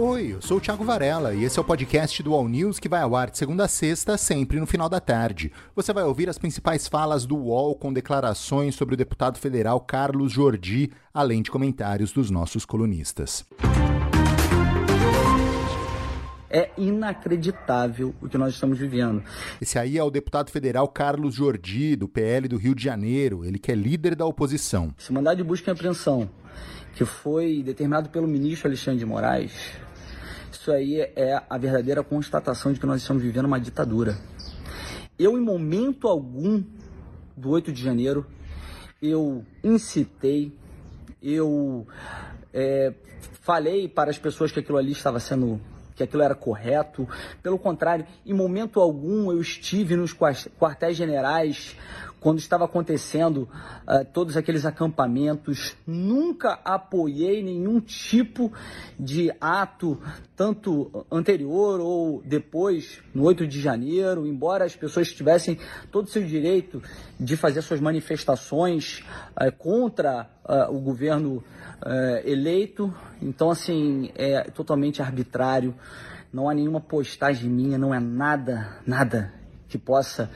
Oi, eu sou o Thiago Varela e esse é o podcast do All News que vai ao ar de segunda a sexta, sempre no final da tarde. Você vai ouvir as principais falas do UOL com declarações sobre o deputado federal Carlos Jordi, além de comentários dos nossos colunistas. É inacreditável o que nós estamos vivendo. Esse aí é o deputado federal Carlos Jordi, do PL do Rio de Janeiro, ele que é líder da oposição. Esse mandado de busca e apreensão, que foi determinado pelo ministro Alexandre de Moraes, isso aí é a verdadeira constatação de que nós estamos vivendo uma ditadura. Eu, em momento algum do 8 de janeiro, eu incitei, eu é, falei para as pessoas que aquilo ali estava sendo que aquilo era correto. Pelo contrário, em momento algum eu estive nos quartéis generais quando estava acontecendo uh, todos aqueles acampamentos. Nunca apoiei nenhum tipo de ato, tanto anterior ou depois, no 8 de janeiro, embora as pessoas tivessem todo o seu direito de fazer suas manifestações uh, contra uh, o governo eleito. Então, assim, é totalmente arbitrário. Não há nenhuma postagem minha, não é nada, nada que possa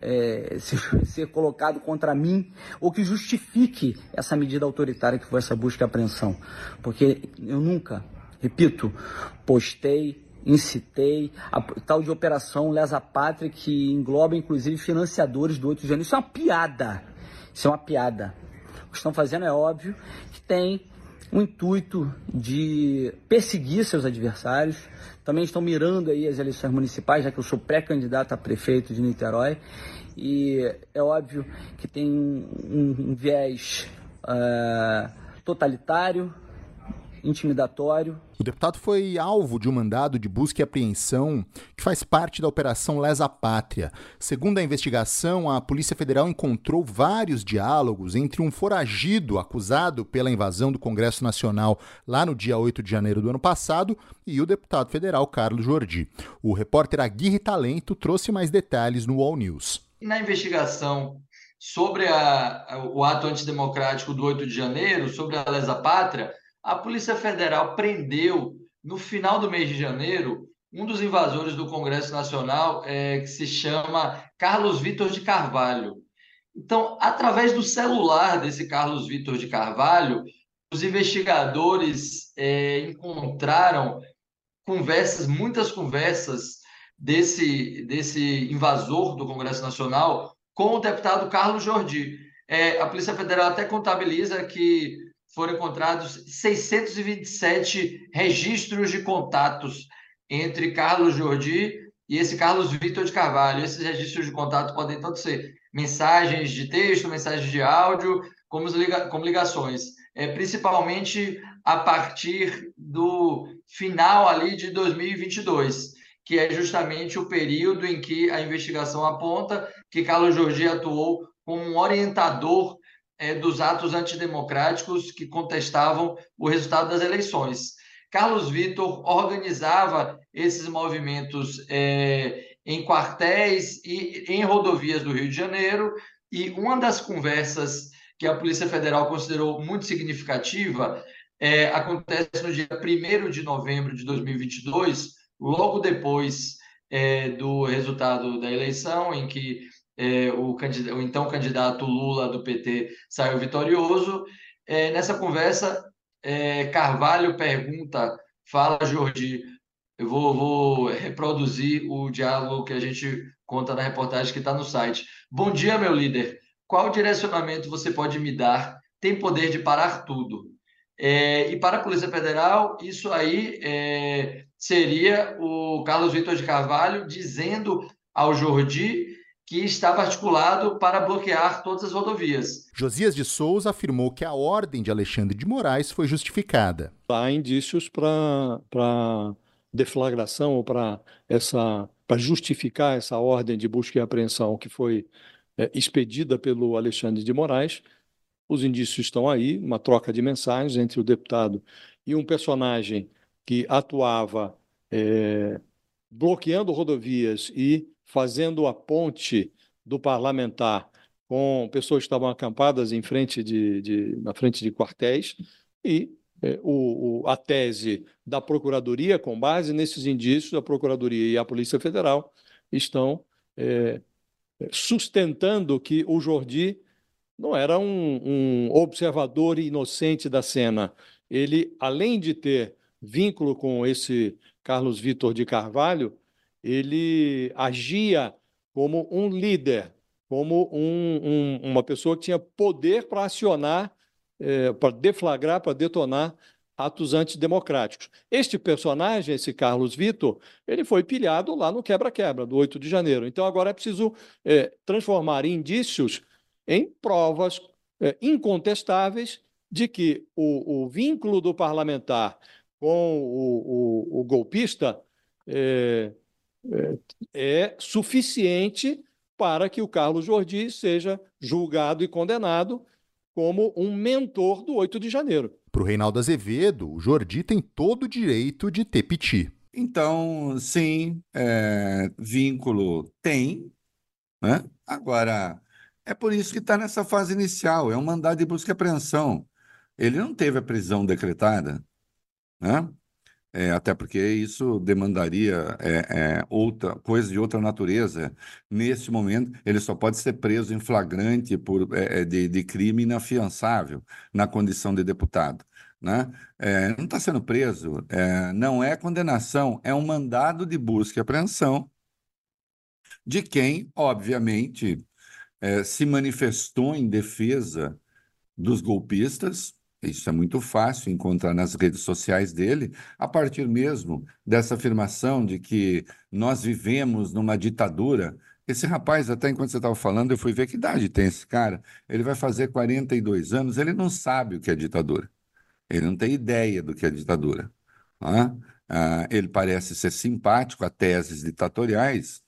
é, ser, ser, colocado contra mim ou que justifique essa medida autoritária que foi essa busca e apreensão. Porque eu nunca, repito, postei, incitei a tal de operação Lesa Pátria que engloba inclusive financiadores do 8 de janeiro. Isso é uma piada. Isso é uma piada. O que estão fazendo é óbvio que tem o intuito de perseguir seus adversários. Também estão mirando aí as eleições municipais, já que eu sou pré-candidato a prefeito de Niterói. E é óbvio que tem um, um viés uh, totalitário, intimidatório. O deputado foi alvo de um mandado de busca e apreensão que faz parte da Operação Lesa Pátria. Segundo a investigação, a Polícia Federal encontrou vários diálogos entre um foragido acusado pela invasão do Congresso Nacional lá no dia 8 de janeiro do ano passado e o deputado federal Carlos Jordi. O repórter Aguirre Talento trouxe mais detalhes no All News. Na investigação sobre a, o ato antidemocrático do 8 de janeiro, sobre a Lesa Pátria, a Polícia Federal prendeu, no final do mês de janeiro, um dos invasores do Congresso Nacional, é, que se chama Carlos Vitor de Carvalho. Então, através do celular desse Carlos Vitor de Carvalho, os investigadores é, encontraram conversas, muitas conversas desse, desse invasor do Congresso Nacional com o deputado Carlos Jordi. É, a Polícia Federal até contabiliza que foram encontrados 627 registros de contatos entre Carlos Jordi e esse Carlos Vitor de Carvalho. Esses registros de contato podem tanto ser mensagens de texto, mensagens de áudio, como, liga como ligações. É, principalmente a partir do final ali de 2022, que é justamente o período em que a investigação aponta que Carlos Jordi atuou como um orientador é, dos atos antidemocráticos que contestavam o resultado das eleições. Carlos Vitor organizava esses movimentos é, em quartéis e em rodovias do Rio de Janeiro, e uma das conversas que a Polícia Federal considerou muito significativa é, acontece no dia 1 de novembro de 2022, logo depois é, do resultado da eleição, em que é, o, o, então candidato Lula do PT saiu vitorioso. É, nessa conversa, é, Carvalho pergunta, fala Jordi, eu vou, vou, reproduzir o diálogo que a gente conta na reportagem que está no site. Bom dia, meu líder. Qual direcionamento você pode me dar? Tem poder de parar tudo. É, e para a Polícia Federal, isso aí é, seria o Carlos Vitor de Carvalho dizendo ao Jordi que estava articulado para bloquear todas as rodovias. Josias de Souza afirmou que a ordem de Alexandre de Moraes foi justificada. Há indícios para deflagração ou para essa para justificar essa ordem de busca e apreensão que foi é, expedida pelo Alexandre de Moraes. Os indícios estão aí, uma troca de mensagens entre o deputado e um personagem que atuava é, bloqueando rodovias e fazendo a ponte do parlamentar com pessoas que estavam acampadas em frente de, de, na frente de quartéis e é, o, o, a tese da Procuradoria, com base nesses indícios, a Procuradoria e a Polícia Federal estão é, sustentando que o Jordi não era um, um observador inocente da cena. Ele, além de ter vínculo com esse Carlos Vitor de Carvalho, ele agia como um líder, como um, um, uma pessoa que tinha poder para acionar, é, para deflagrar, para detonar atos antidemocráticos. Este personagem, esse Carlos Vitor, ele foi pilhado lá no quebra-quebra do 8 de janeiro. Então agora é preciso é, transformar indícios em provas é, incontestáveis de que o, o, vínculo do parlamentar com o, o, o golpista é, suficiente para que o Carlos Jordi seja julgado e condenado como um mentor do 8 de janeiro. Para o Reinaldo Azevedo, o Jordi tem todo o direito de ter piti. Então, sim, é, vínculo tem. Né? Agora, é por isso que está nessa fase inicial, é um mandado de busca e apreensão. Ele não teve a prisão decretada, né? É, até porque isso demandaria é, é, outra coisa de outra natureza. Nesse momento, ele só pode ser preso em flagrante por, é, é, de, de, crime inafiançável na condição de deputado. Né? É, não está sendo preso, não é condenação, é um mandado de busca e apreensão de quem, obviamente, se manifestou em defesa dos golpistas, isso é muito fácil encontrar nas redes sociais dele, a partir mesmo dessa afirmação de que nós vivemos numa ditadura. Esse rapaz, até enquanto você estava falando, eu fui ver que idade tem esse cara. Ele vai fazer 42 anos, ele não sabe o que é ditadura. Ele não tem ideia do que é ditadura. Ah, ah, ele parece ser simpático a teses ditatoriais,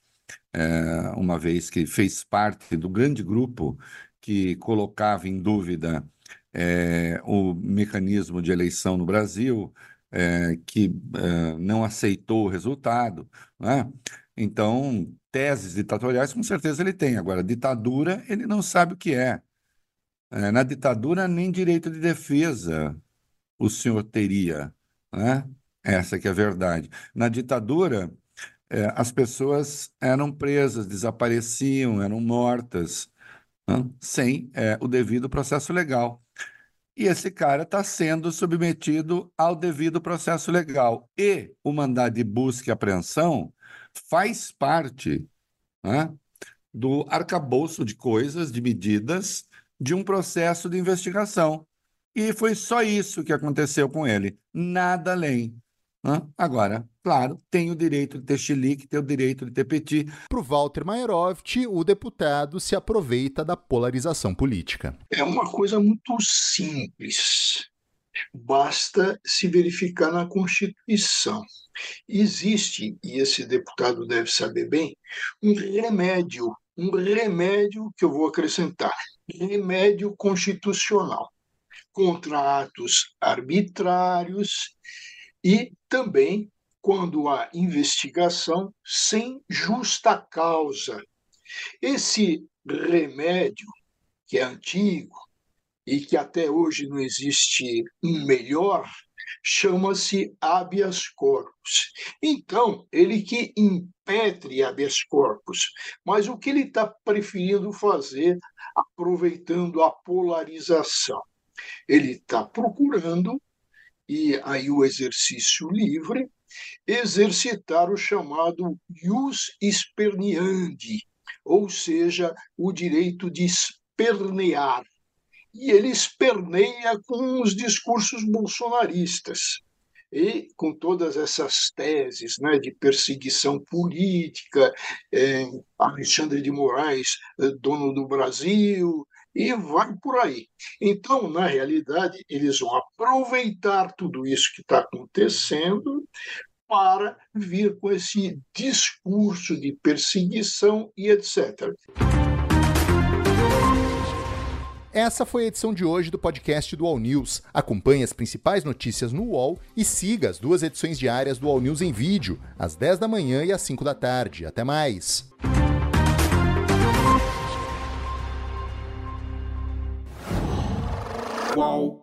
é, uma vez que fez parte do grande grupo que colocava em dúvida é, o mecanismo de eleição no Brasil, é, que é, não aceitou o resultado. Né? Então, teses ditatoriais, com certeza ele tem. Agora, ditadura, ele não sabe o que é. na ditadura, nem direito de defesa o senhor teria. Né? Essa que é a verdade. Na ditadura, as pessoas eram presas, desapareciam, eram mortas, né? sem é, o devido processo legal e esse cara está sendo submetido ao devido processo legal. E o mandado de busca e apreensão faz parte né, do arcabouço de coisas, de medidas, de um processo de investigação. E foi só isso que aconteceu com ele, nada além. Agora, claro, tem o direito de ter chilique, tem o direito de ter petit. Para o Walter Maierovic, o deputado se aproveita da polarização política. É uma coisa muito simples. Basta se verificar na Constituição. Existe, e esse deputado deve saber bem, um remédio, um remédio que eu vou acrescentar, remédio constitucional contra atos arbitrários e também quando há investigação sem justa causa. Esse remédio, que é antigo e que até hoje não existe um melhor, chama-se habeas corpus. Então, ele que impetre habeas corpus, mas o que ele está preferindo fazer, aproveitando a polarização? Ele está procurando e aí o exercício livre, exercitar o chamado ius esperneandi, ou seja, o direito de espernear. E ele esperneia com os discursos bolsonaristas e com todas essas teses né, de perseguição política, é, Alexandre de Moraes, eh, dono do Brasil, e vai por aí. Então, na realidade, eles vão aproveitar tudo isso que está acontecendo para vir com esse discurso de perseguição e etc. Essa foi a edição de hoje do podcast do All News. Acompanhe as principais notícias no UOL e siga as duas edições diárias do All News em vídeo, às 10 da manhã e às 5 da tarde. Até mais! Qual